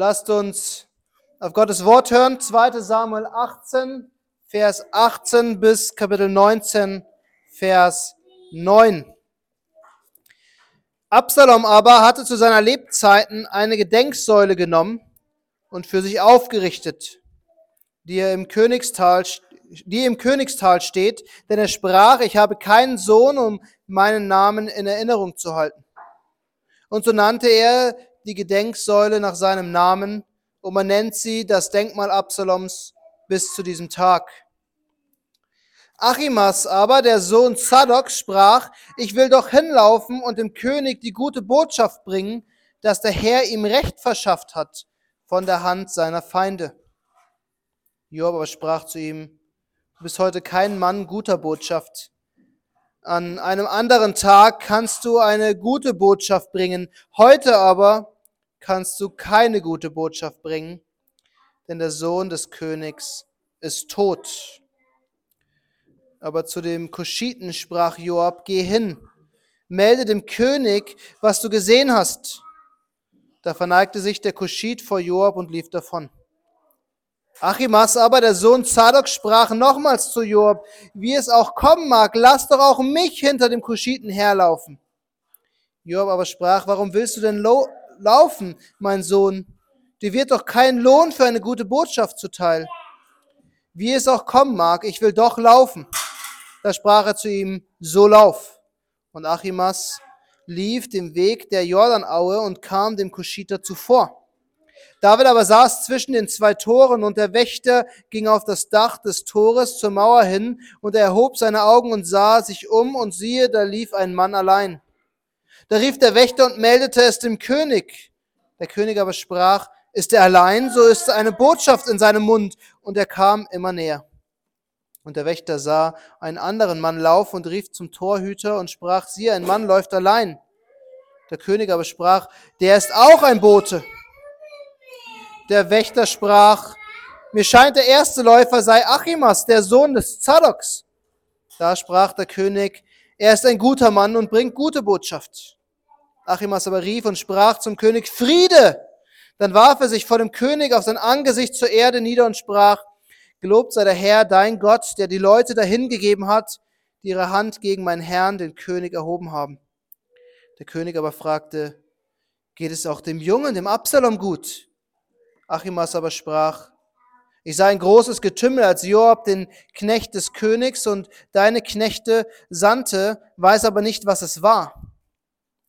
Lasst uns auf Gottes Wort hören, 2 Samuel 18, Vers 18 bis Kapitel 19, Vers 9. Absalom aber hatte zu seiner Lebzeiten eine Gedenksäule genommen und für sich aufgerichtet, die er im Königstal, die im Königstal steht, denn er sprach, ich habe keinen Sohn, um meinen Namen in Erinnerung zu halten. Und so nannte er die Gedenksäule nach seinem Namen und man nennt sie das Denkmal Absaloms bis zu diesem Tag. Achimas aber, der Sohn Zadok, sprach, ich will doch hinlaufen und dem König die gute Botschaft bringen, dass der Herr ihm Recht verschafft hat von der Hand seiner Feinde. Job aber sprach zu ihm, du bist heute kein Mann guter Botschaft. An einem anderen Tag kannst du eine gute Botschaft bringen, heute aber kannst du keine gute Botschaft bringen, denn der Sohn des Königs ist tot. Aber zu dem Kuschiten sprach Joab, geh hin, melde dem König, was du gesehen hast. Da verneigte sich der Kuschit vor Joab und lief davon. Achimas aber, der Sohn Zadok, sprach nochmals zu Joab, wie es auch kommen mag, lass doch auch mich hinter dem Kuschiten herlaufen. Joab aber sprach, warum willst du denn laufen, mein Sohn? Dir wird doch kein Lohn für eine gute Botschaft zuteil. Wie es auch kommen mag, ich will doch laufen. Da sprach er zu ihm, so lauf. Und Achimas lief den Weg der Jordanaue und kam dem Kuschiter zuvor. David aber saß zwischen den zwei Toren und der Wächter ging auf das Dach des Tores zur Mauer hin und er erhob seine Augen und sah sich um und siehe, da lief ein Mann allein. Da rief der Wächter und meldete es dem König. Der König aber sprach, ist er allein, so ist eine Botschaft in seinem Mund. Und er kam immer näher. Und der Wächter sah einen anderen Mann laufen und rief zum Torhüter und sprach, siehe, ein Mann läuft allein. Der König aber sprach, der ist auch ein Bote. Der Wächter sprach, mir scheint der erste Läufer sei Achimas, der Sohn des Zadoks. Da sprach der König, er ist ein guter Mann und bringt gute Botschaft. Achimas aber rief und sprach zum König, Friede! Dann warf er sich vor dem König auf sein Angesicht zur Erde nieder und sprach, Gelobt sei der Herr, dein Gott, der die Leute dahingegeben hat, die ihre Hand gegen meinen Herrn, den König, erhoben haben. Der König aber fragte, geht es auch dem Jungen, dem Absalom gut? Achimas aber sprach, ich sah ein großes Getümmel, als Joab den Knecht des Königs und deine Knechte sandte, weiß aber nicht, was es war.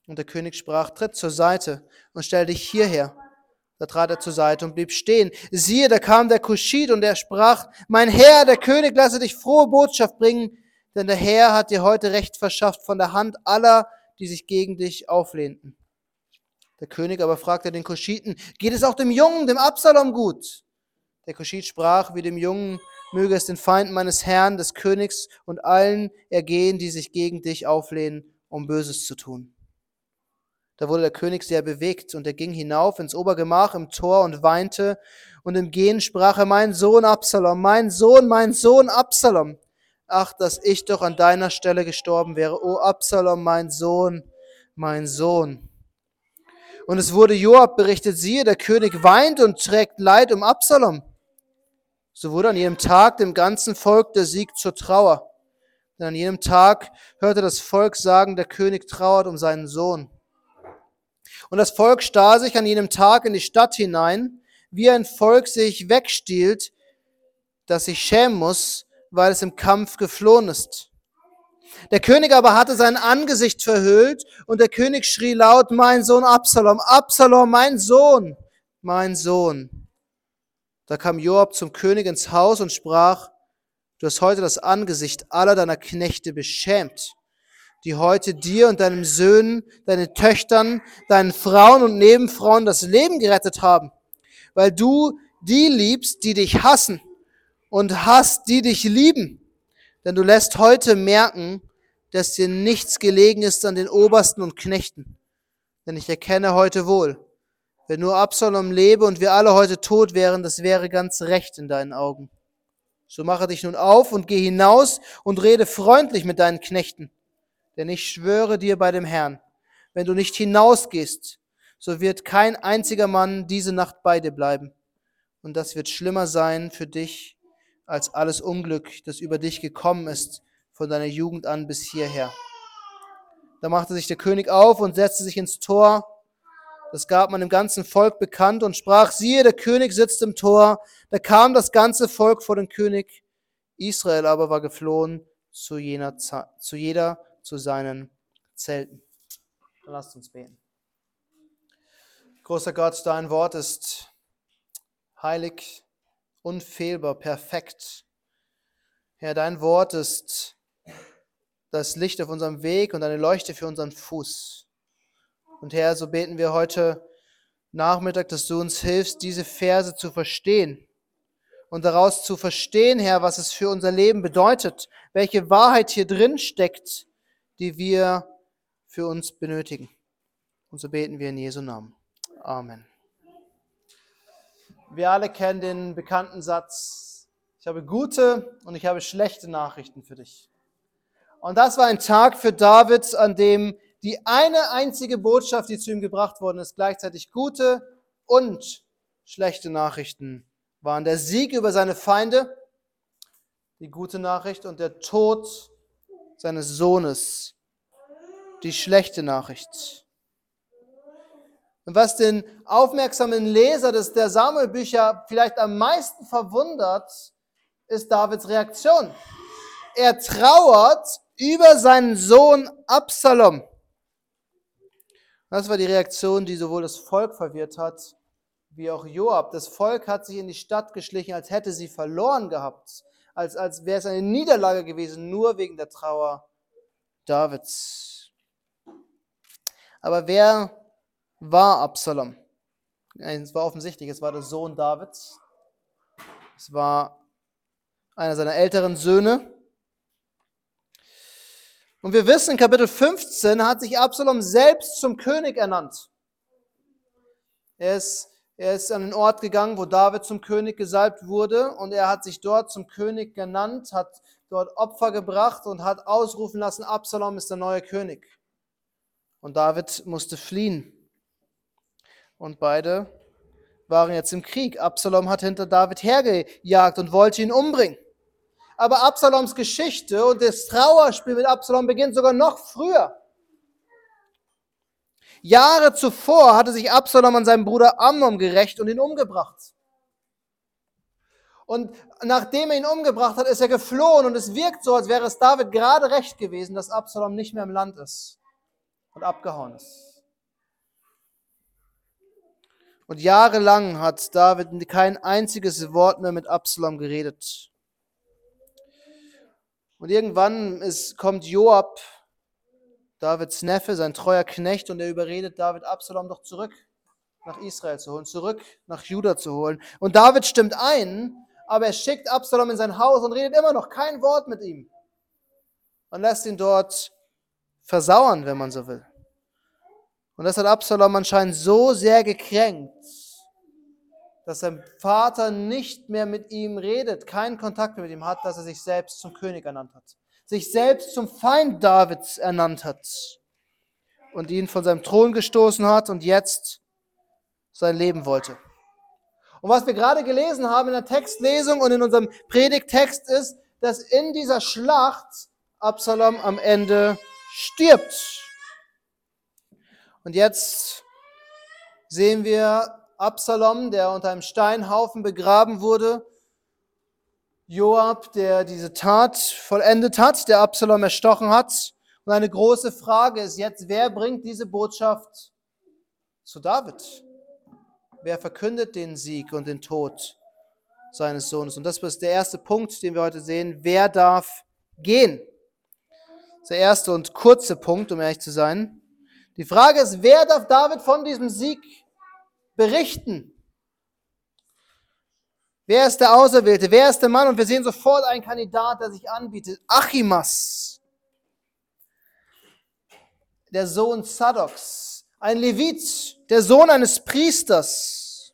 Und der König sprach, tritt zur Seite und stell dich hierher. Da trat er zur Seite und blieb stehen. Siehe, da kam der Kuschid und er sprach, mein Herr, der König, lasse dich frohe Botschaft bringen, denn der Herr hat dir heute Recht verschafft von der Hand aller, die sich gegen dich auflehnten. Der König aber fragte den Kuschiten, geht es auch dem Jungen, dem Absalom gut? Der Kuschit sprach, wie dem Jungen möge es den Feinden meines Herrn, des Königs und allen ergehen, die sich gegen dich auflehnen, um Böses zu tun. Da wurde der König sehr bewegt und er ging hinauf ins Obergemach im Tor und weinte und im Gehen sprach er, mein Sohn Absalom, mein Sohn, mein Sohn Absalom. Ach, dass ich doch an deiner Stelle gestorben wäre. O Absalom, mein Sohn, mein Sohn. Und es wurde Joab berichtet, siehe, der König weint und trägt Leid um Absalom. So wurde an jedem Tag dem ganzen Volk der Sieg zur Trauer. Denn an jedem Tag hörte das Volk sagen, der König trauert um seinen Sohn. Und das Volk stahl sich an jenem Tag in die Stadt hinein, wie ein Volk sich wegstiehlt, das sich schämen muss, weil es im Kampf geflohen ist. Der König aber hatte sein Angesicht verhüllt und der König schrie laut, mein Sohn Absalom, Absalom, mein Sohn, mein Sohn. Da kam Joab zum König ins Haus und sprach, du hast heute das Angesicht aller deiner Knechte beschämt die heute dir und deinen Söhnen, deinen Töchtern, deinen Frauen und Nebenfrauen das Leben gerettet haben, weil du die liebst, die dich hassen und hast, die dich lieben. Denn du lässt heute merken, dass dir nichts gelegen ist an den Obersten und Knechten. Denn ich erkenne heute wohl, wenn nur Absalom lebe und wir alle heute tot wären, das wäre ganz recht in deinen Augen. So mache dich nun auf und geh hinaus und rede freundlich mit deinen Knechten denn ich schwöre dir bei dem Herrn, wenn du nicht hinausgehst, so wird kein einziger Mann diese Nacht bei dir bleiben. Und das wird schlimmer sein für dich als alles Unglück, das über dich gekommen ist von deiner Jugend an bis hierher. Da machte sich der König auf und setzte sich ins Tor. Das gab man dem ganzen Volk bekannt und sprach, siehe, der König sitzt im Tor. Da kam das ganze Volk vor den König. Israel aber war geflohen zu, jener, zu jeder zu seinen Zelten. Lasst uns beten. Großer Gott, dein Wort ist heilig, unfehlbar, perfekt. Herr, dein Wort ist das Licht auf unserem Weg und eine Leuchte für unseren Fuß. Und Herr, so beten wir heute Nachmittag, dass du uns hilfst, diese Verse zu verstehen und daraus zu verstehen, Herr, was es für unser Leben bedeutet, welche Wahrheit hier drin steckt, die wir für uns benötigen. Und so beten wir in Jesu Namen. Amen. Wir alle kennen den bekannten Satz, ich habe gute und ich habe schlechte Nachrichten für dich. Und das war ein Tag für David, an dem die eine einzige Botschaft, die zu ihm gebracht worden ist, gleichzeitig gute und schlechte Nachrichten waren. Der Sieg über seine Feinde, die gute Nachricht, und der Tod seines Sohnes, die schlechte Nachricht. Und was den aufmerksamen Leser des, der Samuelbücher vielleicht am meisten verwundert, ist Davids Reaktion. Er trauert über seinen Sohn Absalom. Das war die Reaktion, die sowohl das Volk verwirrt hat, wie auch Joab. Das Volk hat sich in die Stadt geschlichen, als hätte sie verloren gehabt, als, als wäre es eine Niederlage gewesen, nur wegen der Trauer Davids. Aber wer war Absalom? Es war offensichtlich, es war der Sohn Davids. Es war einer seiner älteren Söhne. Und wir wissen, in Kapitel 15 hat sich Absalom selbst zum König ernannt. Er ist, er ist an den Ort gegangen, wo David zum König gesalbt wurde und er hat sich dort zum König genannt, hat dort Opfer gebracht und hat ausrufen lassen, Absalom ist der neue König. Und David musste fliehen. Und beide waren jetzt im Krieg. Absalom hat hinter David hergejagt und wollte ihn umbringen. Aber Absaloms Geschichte und das Trauerspiel mit Absalom beginnt sogar noch früher. Jahre zuvor hatte sich Absalom an seinem Bruder Amnon gerecht und ihn umgebracht. Und nachdem er ihn umgebracht hat, ist er geflohen und es wirkt so, als wäre es David gerade recht gewesen, dass Absalom nicht mehr im Land ist und abgehauen ist. Und jahrelang hat David kein einziges Wort mehr mit Absalom geredet. Und irgendwann ist, kommt Joab, Davids Neffe, sein treuer Knecht, und er überredet David, Absalom doch zurück nach Israel zu holen, zurück nach Juda zu holen. Und David stimmt ein, aber er schickt Absalom in sein Haus und redet immer noch kein Wort mit ihm. Und lässt ihn dort versauern, wenn man so will. Und das hat Absalom anscheinend so sehr gekränkt, dass sein Vater nicht mehr mit ihm redet, keinen Kontakt mehr mit ihm hat, dass er sich selbst zum König ernannt hat, sich selbst zum Feind Davids ernannt hat und ihn von seinem Thron gestoßen hat und jetzt sein Leben wollte. Und was wir gerade gelesen haben in der Textlesung und in unserem Predigtext ist, dass in dieser Schlacht Absalom am Ende stirbt. Und jetzt sehen wir Absalom, der unter einem Steinhaufen begraben wurde, Joab, der diese Tat vollendet hat, der Absalom erstochen hat. Und eine große Frage ist jetzt, wer bringt diese Botschaft zu David? Wer verkündet den Sieg und den Tod seines Sohnes? Und das ist der erste Punkt, den wir heute sehen. Wer darf gehen? Der erste und kurze Punkt, um ehrlich zu sein. Die Frage ist, wer darf David von diesem Sieg berichten. Wer ist der Auserwählte? Wer ist der Mann? Und wir sehen sofort einen Kandidat, der sich anbietet. Achimas, der Sohn Sadoks, ein Levit, der Sohn eines Priesters.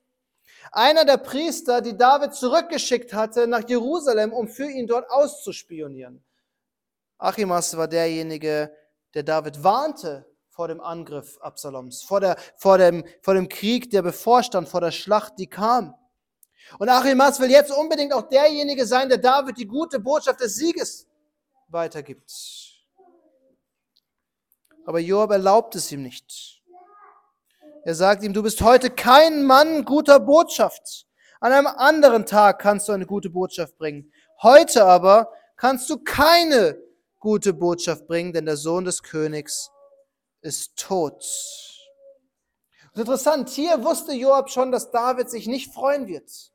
Einer der Priester, die David zurückgeschickt hatte nach Jerusalem, um für ihn dort auszuspionieren. Achimas war derjenige, der David warnte vor dem Angriff Absaloms, vor, der, vor, dem, vor dem Krieg, der bevorstand, vor der Schlacht, die kam. Und Achimas will jetzt unbedingt auch derjenige sein, der David die gute Botschaft des Sieges weitergibt. Aber Joab erlaubt es ihm nicht. Er sagt ihm, du bist heute kein Mann guter Botschaft. An einem anderen Tag kannst du eine gute Botschaft bringen. Heute aber kannst du keine gute Botschaft bringen, denn der Sohn des Königs ist tot. Und interessant, hier wusste Joab schon, dass David sich nicht freuen wird.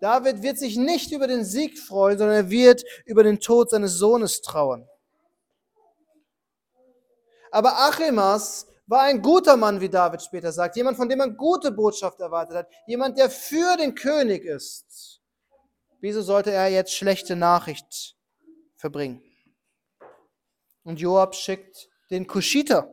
David wird sich nicht über den Sieg freuen, sondern er wird über den Tod seines Sohnes trauern. Aber Achimas war ein guter Mann, wie David später sagt. Jemand, von dem man gute Botschaft erwartet hat. Jemand, der für den König ist. Wieso sollte er jetzt schlechte Nachricht verbringen? Und Joab schickt den Kushiter.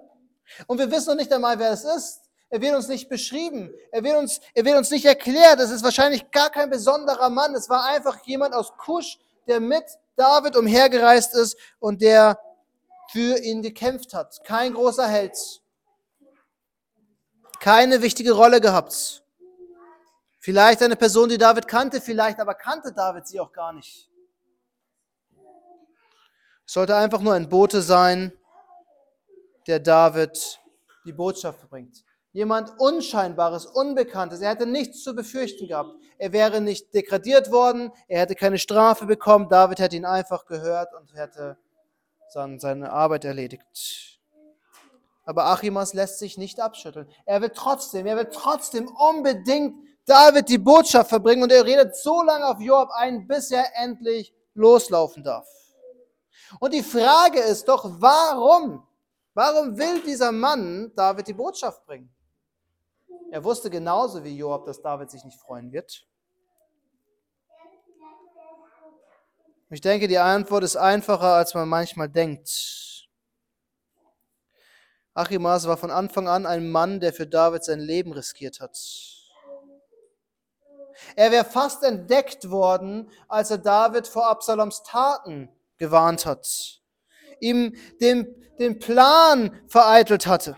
Und wir wissen noch nicht einmal, wer es ist. Er wird uns nicht beschrieben. Er wird uns, er wird uns nicht erklärt. Es ist wahrscheinlich gar kein besonderer Mann. Es war einfach jemand aus Kusch, der mit David umhergereist ist und der für ihn gekämpft hat. Kein großer Held. Keine wichtige Rolle gehabt. Vielleicht eine Person, die David kannte, vielleicht aber kannte David sie auch gar nicht. Es sollte einfach nur ein Bote sein, der David die Botschaft bringt. Jemand Unscheinbares, Unbekanntes. Er hätte nichts zu befürchten gehabt. Er wäre nicht degradiert worden, er hätte keine Strafe bekommen. David hätte ihn einfach gehört und hätte seine Arbeit erledigt. Aber Achimas lässt sich nicht abschütteln. Er will trotzdem, er will trotzdem unbedingt David die Botschaft verbringen und er redet so lange auf Joab ein, bis er endlich loslaufen darf. Und die Frage ist doch, warum? Warum will dieser Mann David die Botschaft bringen? Er wusste genauso wie Joab, dass David sich nicht freuen wird. Ich denke, die Antwort ist einfacher, als man manchmal denkt. Achimas war von Anfang an ein Mann, der für David sein Leben riskiert hat. Er wäre fast entdeckt worden, als er David vor Absaloms Taten gewarnt hat, ihm den, den Plan vereitelt hatte.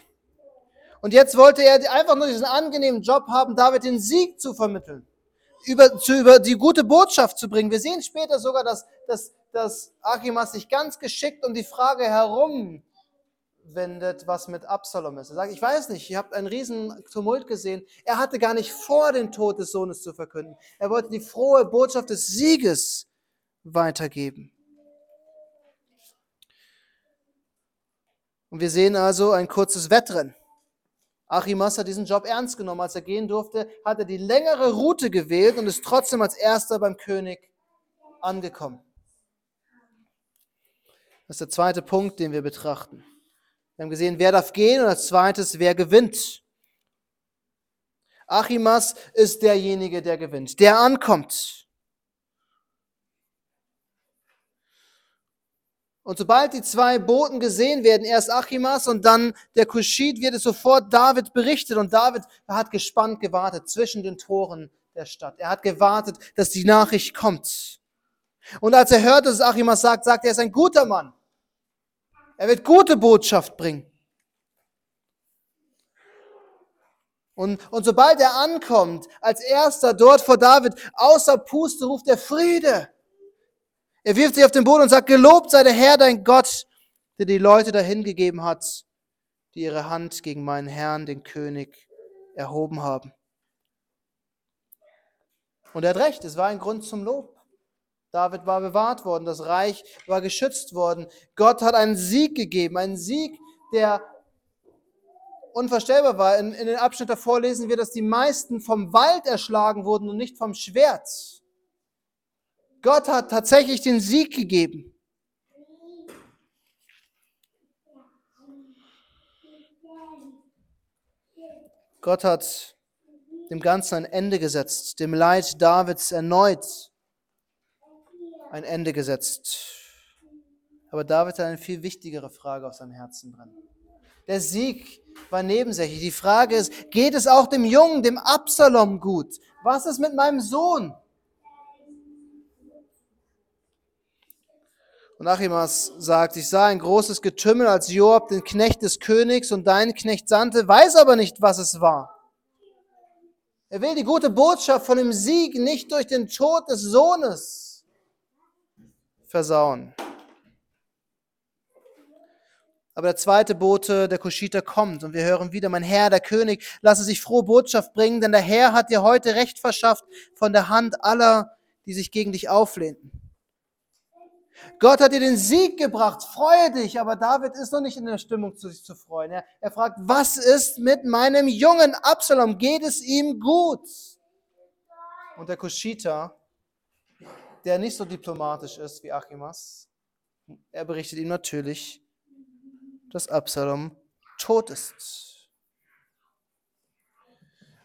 Und jetzt wollte er einfach nur diesen angenehmen Job haben, David den Sieg zu vermitteln über, zu, über die gute Botschaft zu bringen. Wir sehen später sogar, dass, dass, dass Achimas sich ganz geschickt um die Frage herumwendet, was mit Absalom ist. Er sagt, ich weiß nicht, ihr habt einen riesen Tumult gesehen. Er hatte gar nicht vor, den Tod des Sohnes zu verkünden. Er wollte die frohe Botschaft des Sieges weitergeben. Und wir sehen also ein kurzes Wettrennen. Achimas hat diesen Job ernst genommen. Als er gehen durfte, hat er die längere Route gewählt und ist trotzdem als erster beim König angekommen. Das ist der zweite Punkt, den wir betrachten. Wir haben gesehen, wer darf gehen und als zweites, wer gewinnt. Achimas ist derjenige, der gewinnt, der ankommt. Und sobald die zwei Boten gesehen werden, erst Achimas und dann der Kuschid, wird es sofort David berichtet. Und David hat gespannt gewartet zwischen den Toren der Stadt. Er hat gewartet, dass die Nachricht kommt. Und als er hört, dass Achimas sagt, sagt er, er ist ein guter Mann. Er wird gute Botschaft bringen. Und, und sobald er ankommt, als erster dort vor David, außer Puste ruft er Friede. Er wirft sich auf den Boden und sagt, gelobt sei der Herr, dein Gott, der die Leute dahin gegeben hat, die ihre Hand gegen meinen Herrn, den König, erhoben haben. Und er hat recht, es war ein Grund zum Lob. David war bewahrt worden, das Reich war geschützt worden. Gott hat einen Sieg gegeben, einen Sieg, der unvorstellbar war. In, in den Abschnitt davor lesen wir, dass die meisten vom Wald erschlagen wurden und nicht vom Schwert. Gott hat tatsächlich den Sieg gegeben. Gott hat dem Ganzen ein Ende gesetzt, dem Leid Davids erneut ein Ende gesetzt. Aber David hat eine viel wichtigere Frage auf seinem Herzen drin. Der Sieg war nebensächlich. Die Frage ist, geht es auch dem Jungen, dem Absalom gut? Was ist mit meinem Sohn? Und Achimas sagt, ich sah ein großes Getümmel, als Joab den Knecht des Königs und deinen Knecht sandte, weiß aber nicht, was es war. Er will die gute Botschaft von dem Sieg nicht durch den Tod des Sohnes versauen. Aber der zweite Bote, der Kuschiter, kommt und wir hören wieder, mein Herr, der König, lasse sich frohe Botschaft bringen, denn der Herr hat dir heute Recht verschafft von der Hand aller, die sich gegen dich auflehnten. Gott hat dir den Sieg gebracht, freue dich, aber David ist noch nicht in der Stimmung, sich zu freuen. Er, er fragt, was ist mit meinem jungen Absalom? Geht es ihm gut? Und der Kuschiter, der nicht so diplomatisch ist wie Achimas, er berichtet ihm natürlich, dass Absalom tot ist.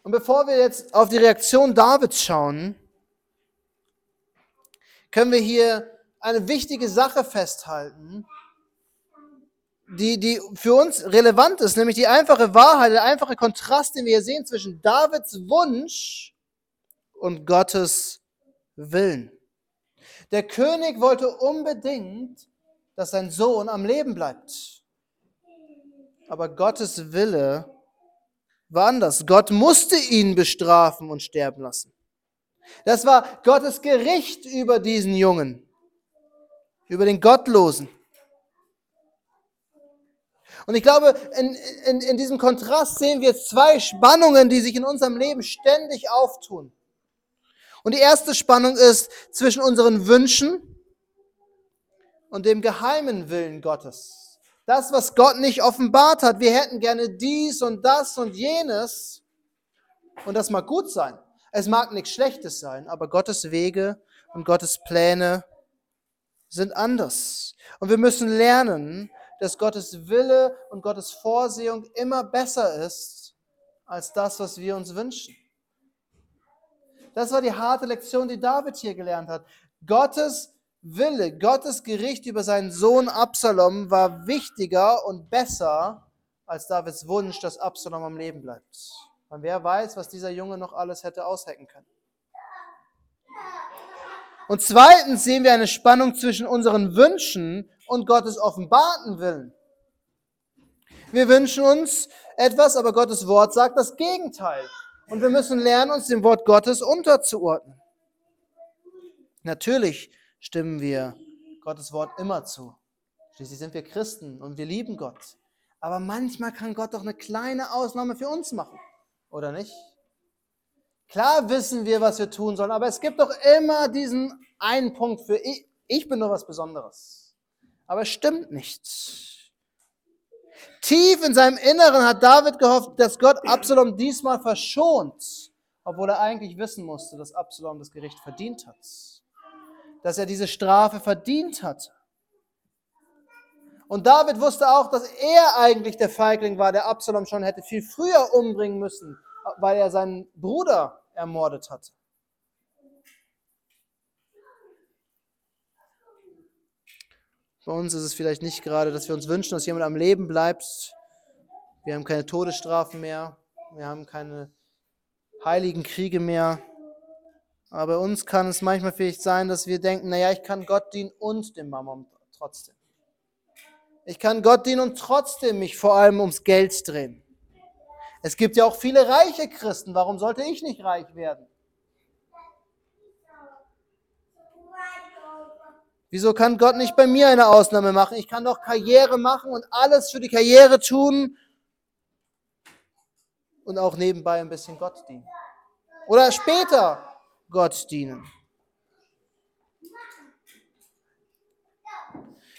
Und bevor wir jetzt auf die Reaktion Davids schauen, können wir hier eine wichtige Sache festhalten, die, die für uns relevant ist, nämlich die einfache Wahrheit, der einfache Kontrast, den wir hier sehen zwischen Davids Wunsch und Gottes Willen. Der König wollte unbedingt, dass sein Sohn am Leben bleibt. Aber Gottes Wille war anders. Gott musste ihn bestrafen und sterben lassen. Das war Gottes Gericht über diesen Jungen über den Gottlosen. Und ich glaube, in, in, in diesem Kontrast sehen wir zwei Spannungen, die sich in unserem Leben ständig auftun. Und die erste Spannung ist zwischen unseren Wünschen und dem geheimen Willen Gottes. Das, was Gott nicht offenbart hat. Wir hätten gerne dies und das und jenes. Und das mag gut sein. Es mag nichts Schlechtes sein, aber Gottes Wege und Gottes Pläne sind anders. Und wir müssen lernen, dass Gottes Wille und Gottes Vorsehung immer besser ist als das, was wir uns wünschen. Das war die harte Lektion, die David hier gelernt hat. Gottes Wille, Gottes Gericht über seinen Sohn Absalom war wichtiger und besser als Davids Wunsch, dass Absalom am Leben bleibt. Und wer weiß, was dieser Junge noch alles hätte aushecken können. Und zweitens sehen wir eine Spannung zwischen unseren Wünschen und Gottes offenbarten Willen. Wir wünschen uns etwas, aber Gottes Wort sagt das Gegenteil. Und wir müssen lernen, uns dem Wort Gottes unterzuordnen. Natürlich stimmen wir Gottes Wort immer zu. Schließlich sind wir Christen und wir lieben Gott. Aber manchmal kann Gott doch eine kleine Ausnahme für uns machen, oder nicht? Klar wissen wir, was wir tun sollen, aber es gibt doch immer diesen einen Punkt für ich, ich bin nur was Besonderes. Aber es stimmt nicht. Tief in seinem Inneren hat David gehofft, dass Gott Absalom diesmal verschont, obwohl er eigentlich wissen musste, dass Absalom das Gericht verdient hat. Dass er diese Strafe verdient hatte. Und David wusste auch, dass er eigentlich der Feigling war, der Absalom schon hätte viel früher umbringen müssen, weil er seinen Bruder ermordet hatte. Bei uns ist es vielleicht nicht gerade, dass wir uns wünschen, dass jemand am Leben bleibt. Wir haben keine Todesstrafen mehr. Wir haben keine heiligen Kriege mehr. Aber bei uns kann es manchmal vielleicht sein, dass wir denken, naja, ich kann Gott dienen und dem Mammon trotzdem. Ich kann Gott dienen und trotzdem mich vor allem ums Geld drehen. Es gibt ja auch viele reiche Christen. Warum sollte ich nicht reich werden? Wieso kann Gott nicht bei mir eine Ausnahme machen? Ich kann doch Karriere machen und alles für die Karriere tun und auch nebenbei ein bisschen Gott dienen. Oder später Gott dienen.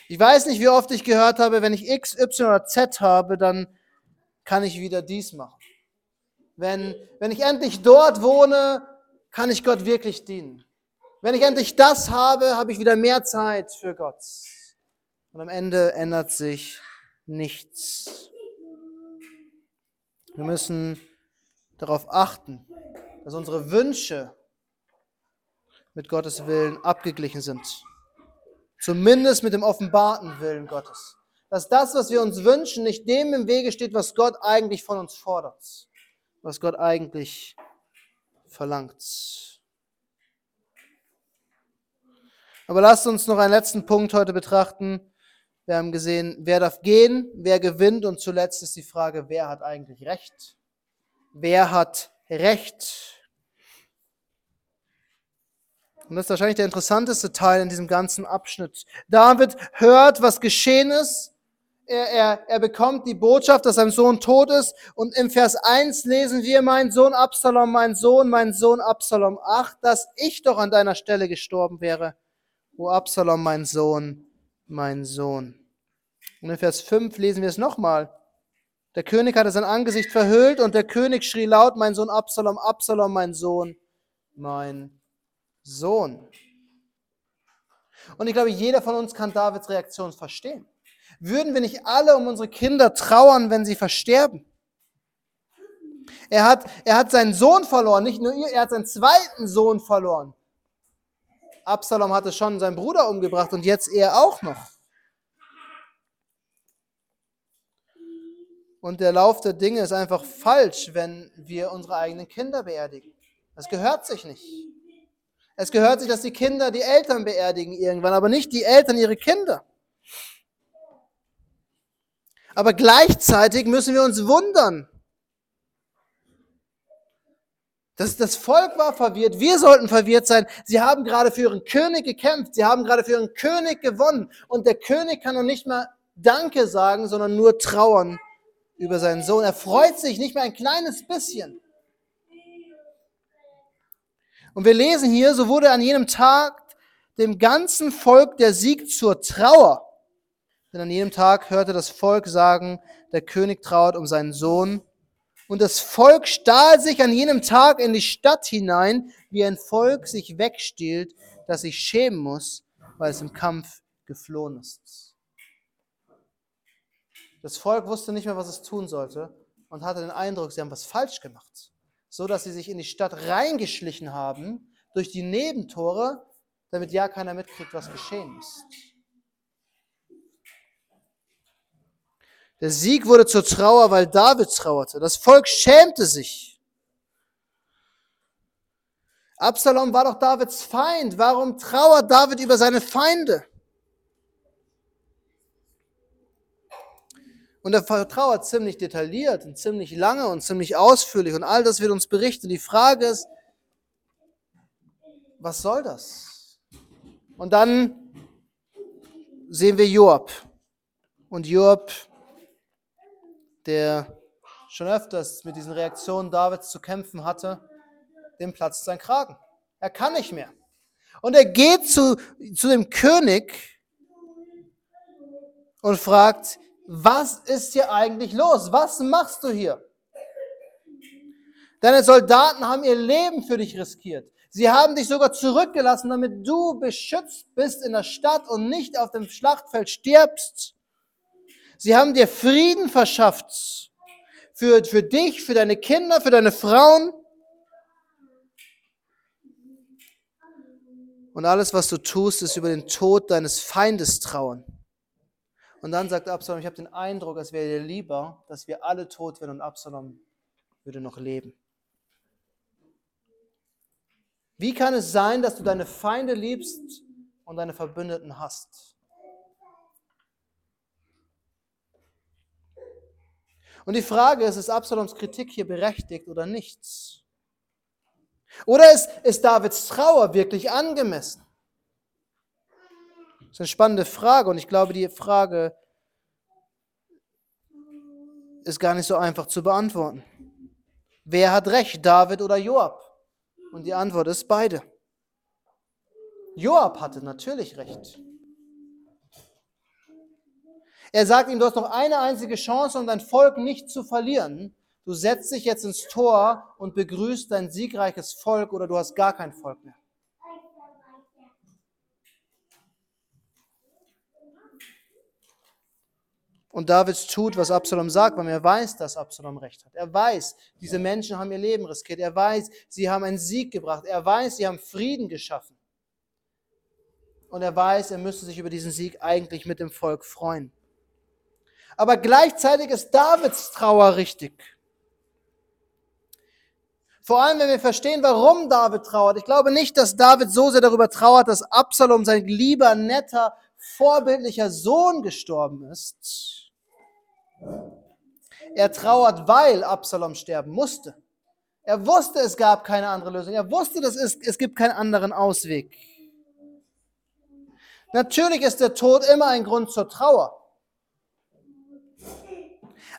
Ich weiß nicht, wie oft ich gehört habe, wenn ich X, Y oder Z habe, dann kann ich wieder dies machen. Wenn, wenn ich endlich dort wohne, kann ich Gott wirklich dienen. Wenn ich endlich das habe, habe ich wieder mehr Zeit für Gott. Und am Ende ändert sich nichts. Wir müssen darauf achten, dass unsere Wünsche mit Gottes Willen abgeglichen sind. Zumindest mit dem offenbarten Willen Gottes dass das, was wir uns wünschen, nicht dem im Wege steht, was Gott eigentlich von uns fordert, was Gott eigentlich verlangt. Aber lasst uns noch einen letzten Punkt heute betrachten. Wir haben gesehen, wer darf gehen, wer gewinnt und zuletzt ist die Frage, wer hat eigentlich Recht? Wer hat Recht? Und das ist wahrscheinlich der interessanteste Teil in diesem ganzen Abschnitt. David hört, was geschehen ist. Er, er, er bekommt die Botschaft, dass sein Sohn tot ist. Und im Vers 1 lesen wir, mein Sohn Absalom, mein Sohn, mein Sohn Absalom. Ach, dass ich doch an deiner Stelle gestorben wäre. O Absalom, mein Sohn, mein Sohn. Und in Vers 5 lesen wir es nochmal. Der König hatte sein Angesicht verhüllt und der König schrie laut, mein Sohn Absalom, Absalom, mein Sohn, mein Sohn. Und ich glaube, jeder von uns kann Davids Reaktion verstehen. Würden wir nicht alle um unsere Kinder trauern, wenn sie versterben? Er hat, er hat seinen Sohn verloren, nicht nur ihr, er hat seinen zweiten Sohn verloren. Absalom hatte schon seinen Bruder umgebracht und jetzt er auch noch. Und der Lauf der Dinge ist einfach falsch, wenn wir unsere eigenen Kinder beerdigen. Das gehört sich nicht. Es gehört sich, dass die Kinder die Eltern beerdigen irgendwann, aber nicht die Eltern ihre Kinder. Aber gleichzeitig müssen wir uns wundern. Das, das Volk war verwirrt, wir sollten verwirrt sein. Sie haben gerade für ihren König gekämpft, sie haben gerade für ihren König gewonnen. Und der König kann noch nicht mal Danke sagen, sondern nur trauern über seinen Sohn. Er freut sich nicht mehr ein kleines bisschen. Und wir lesen hier, so wurde an jenem Tag dem ganzen Volk der Sieg zur Trauer. Denn an jedem Tag hörte das Volk sagen, der König trauert um seinen Sohn. Und das Volk stahl sich an jenem Tag in die Stadt hinein, wie ein Volk sich wegstiehlt, das sich schämen muss, weil es im Kampf geflohen ist. Das Volk wusste nicht mehr, was es tun sollte und hatte den Eindruck, sie haben was falsch gemacht, so dass sie sich in die Stadt reingeschlichen haben durch die Nebentore, damit ja keiner mitkriegt, was geschehen ist. Der Sieg wurde zur Trauer, weil David trauerte. Das Volk schämte sich. Absalom war doch Davids Feind. Warum trauert David über seine Feinde? Und er vertrauert ziemlich detailliert und ziemlich lange und ziemlich ausführlich und all das wird uns berichten. Die Frage ist, was soll das? Und dann sehen wir Joab. Und Joab, der schon öfters mit diesen Reaktionen Davids zu kämpfen hatte, dem platzt sein Kragen. Er kann nicht mehr. Und er geht zu, zu dem König und fragt, was ist hier eigentlich los? Was machst du hier? Deine Soldaten haben ihr Leben für dich riskiert. Sie haben dich sogar zurückgelassen, damit du beschützt bist in der Stadt und nicht auf dem Schlachtfeld stirbst. Sie haben dir Frieden verschafft. Für, für dich, für deine Kinder, für deine Frauen. Und alles, was du tust, ist über den Tod deines Feindes trauen. Und dann sagt Absalom, ich habe den Eindruck, es wäre dir lieber, dass wir alle tot wären und Absalom würde noch leben. Wie kann es sein, dass du deine Feinde liebst und deine Verbündeten hast? Und die Frage ist, ist Absaloms Kritik hier berechtigt oder nicht? Oder ist, ist Davids Trauer wirklich angemessen? Das ist eine spannende Frage und ich glaube, die Frage ist gar nicht so einfach zu beantworten. Wer hat recht, David oder Joab? Und die Antwort ist beide. Joab hatte natürlich recht. Er sagt ihm, du hast noch eine einzige Chance, um dein Volk nicht zu verlieren. Du setzt dich jetzt ins Tor und begrüßt dein siegreiches Volk oder du hast gar kein Volk mehr. Und David tut, was Absalom sagt, weil er weiß, dass Absalom recht hat. Er weiß, diese Menschen haben ihr Leben riskiert. Er weiß, sie haben einen Sieg gebracht. Er weiß, sie haben Frieden geschaffen. Und er weiß, er müsste sich über diesen Sieg eigentlich mit dem Volk freuen. Aber gleichzeitig ist Davids Trauer richtig. Vor allem, wenn wir verstehen, warum David trauert. Ich glaube nicht, dass David so sehr darüber trauert, dass Absalom, sein lieber, netter, vorbildlicher Sohn gestorben ist. Er trauert, weil Absalom sterben musste. Er wusste, es gab keine andere Lösung. Er wusste, dass es, es gibt keinen anderen Ausweg. Natürlich ist der Tod immer ein Grund zur Trauer.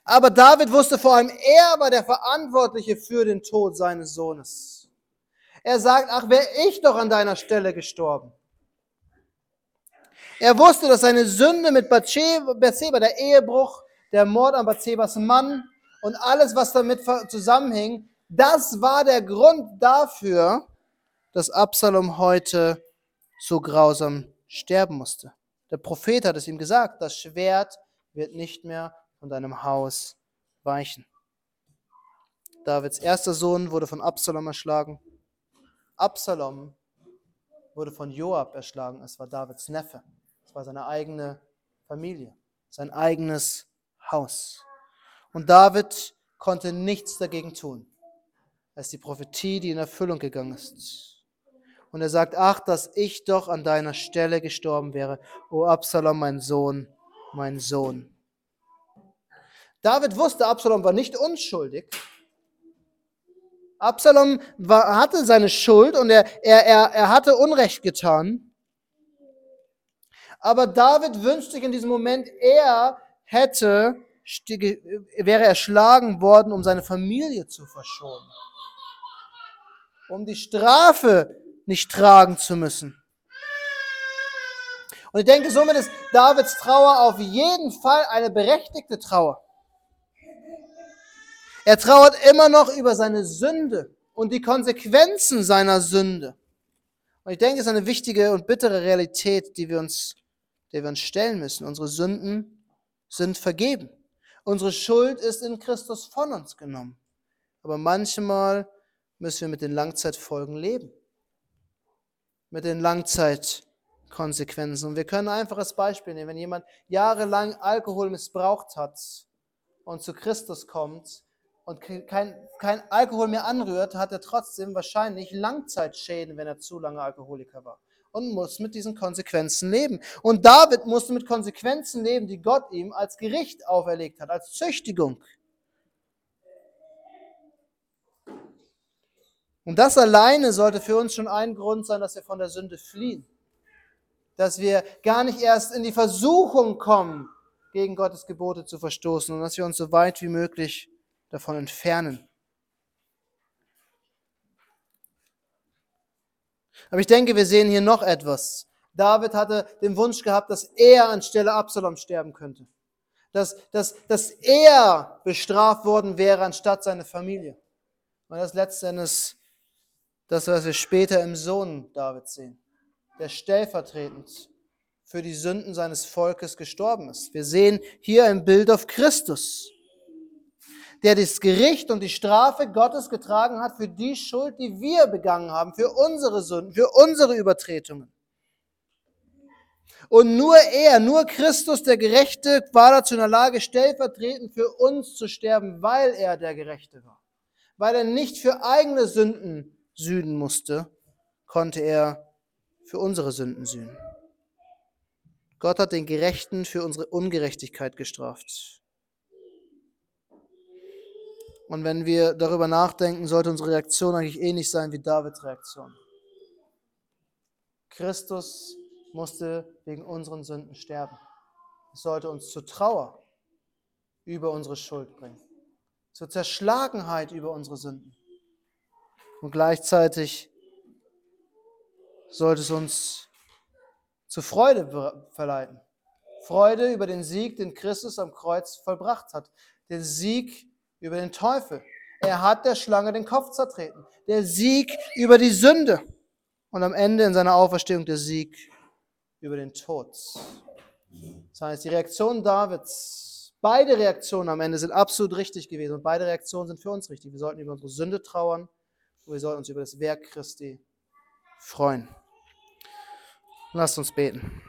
Aber David wusste vor allem, er war der Verantwortliche für den Tod seines Sohnes. Er sagt, ach, wäre ich doch an deiner Stelle gestorben. Er wusste, dass seine Sünde mit Bathsheba, der Ehebruch, der Mord an Bathshebas Mann und alles, was damit zusammenhing, das war der Grund dafür, dass Absalom heute so grausam sterben musste. Der Prophet hat es ihm gesagt, das Schwert wird nicht mehr von deinem Haus weichen. Davids erster Sohn wurde von Absalom erschlagen. Absalom wurde von Joab erschlagen. Es war Davids Neffe. Es war seine eigene Familie, sein eigenes Haus. Und David konnte nichts dagegen tun, als die Prophetie, die in Erfüllung gegangen ist. Und er sagt, ach, dass ich doch an deiner Stelle gestorben wäre, o Absalom, mein Sohn, mein Sohn. David wusste, Absalom war nicht unschuldig. Absalom war, hatte seine Schuld und er, er, er, er hatte Unrecht getan. Aber David wünscht sich in diesem Moment, er hätte, wäre erschlagen worden, um seine Familie zu verschonen. Um die Strafe nicht tragen zu müssen. Und ich denke, somit ist Davids Trauer auf jeden Fall eine berechtigte Trauer. Er trauert immer noch über seine Sünde und die Konsequenzen seiner Sünde. Und ich denke, es ist eine wichtige und bittere Realität, die wir uns, der wir uns stellen müssen. Unsere Sünden sind vergeben. Unsere Schuld ist in Christus von uns genommen. Aber manchmal müssen wir mit den Langzeitfolgen leben mit den Langzeitkonsequenzen. Und wir können ein einfaches Beispiel nehmen. Wenn jemand jahrelang Alkohol missbraucht hat und zu Christus kommt und kein, kein Alkohol mehr anrührt, hat er trotzdem wahrscheinlich Langzeitschäden, wenn er zu lange Alkoholiker war. Und muss mit diesen Konsequenzen leben. Und David musste mit Konsequenzen leben, die Gott ihm als Gericht auferlegt hat, als Züchtigung. Und das alleine sollte für uns schon ein Grund sein, dass wir von der Sünde fliehen. Dass wir gar nicht erst in die Versuchung kommen, gegen Gottes Gebote zu verstoßen und dass wir uns so weit wie möglich davon entfernen. Aber ich denke, wir sehen hier noch etwas. David hatte den Wunsch gehabt, dass er anstelle Absalom sterben könnte. Dass, dass, dass er bestraft worden wäre anstatt seine Familie. Und das letztendlich das, was wir später im Sohn David sehen, der stellvertretend für die Sünden seines Volkes gestorben ist. Wir sehen hier ein Bild auf Christus, der das Gericht und die Strafe Gottes getragen hat für die Schuld, die wir begangen haben, für unsere Sünden, für unsere Übertretungen. Und nur er, nur Christus, der Gerechte, war dazu in der Lage, stellvertretend für uns zu sterben, weil er der Gerechte war. Weil er nicht für eigene Sünden sühnen musste, konnte er für unsere Sünden sühnen. Gott hat den Gerechten für unsere Ungerechtigkeit gestraft. Und wenn wir darüber nachdenken, sollte unsere Reaktion eigentlich ähnlich sein wie Davids Reaktion. Christus musste wegen unseren Sünden sterben. Es sollte uns zur Trauer über unsere Schuld bringen, zur Zerschlagenheit über unsere Sünden. Und gleichzeitig sollte es uns zu Freude verleiten. Freude über den Sieg, den Christus am Kreuz vollbracht hat. Den Sieg über den Teufel. Er hat der Schlange den Kopf zertreten. Der Sieg über die Sünde. Und am Ende in seiner Auferstehung der Sieg über den Tod. Das heißt, die Reaktion Davids, beide Reaktionen am Ende sind absolut richtig gewesen und beide Reaktionen sind für uns richtig. Wir sollten über unsere Sünde trauern und wir sollen uns über das Werk Christi freuen. Lasst uns beten.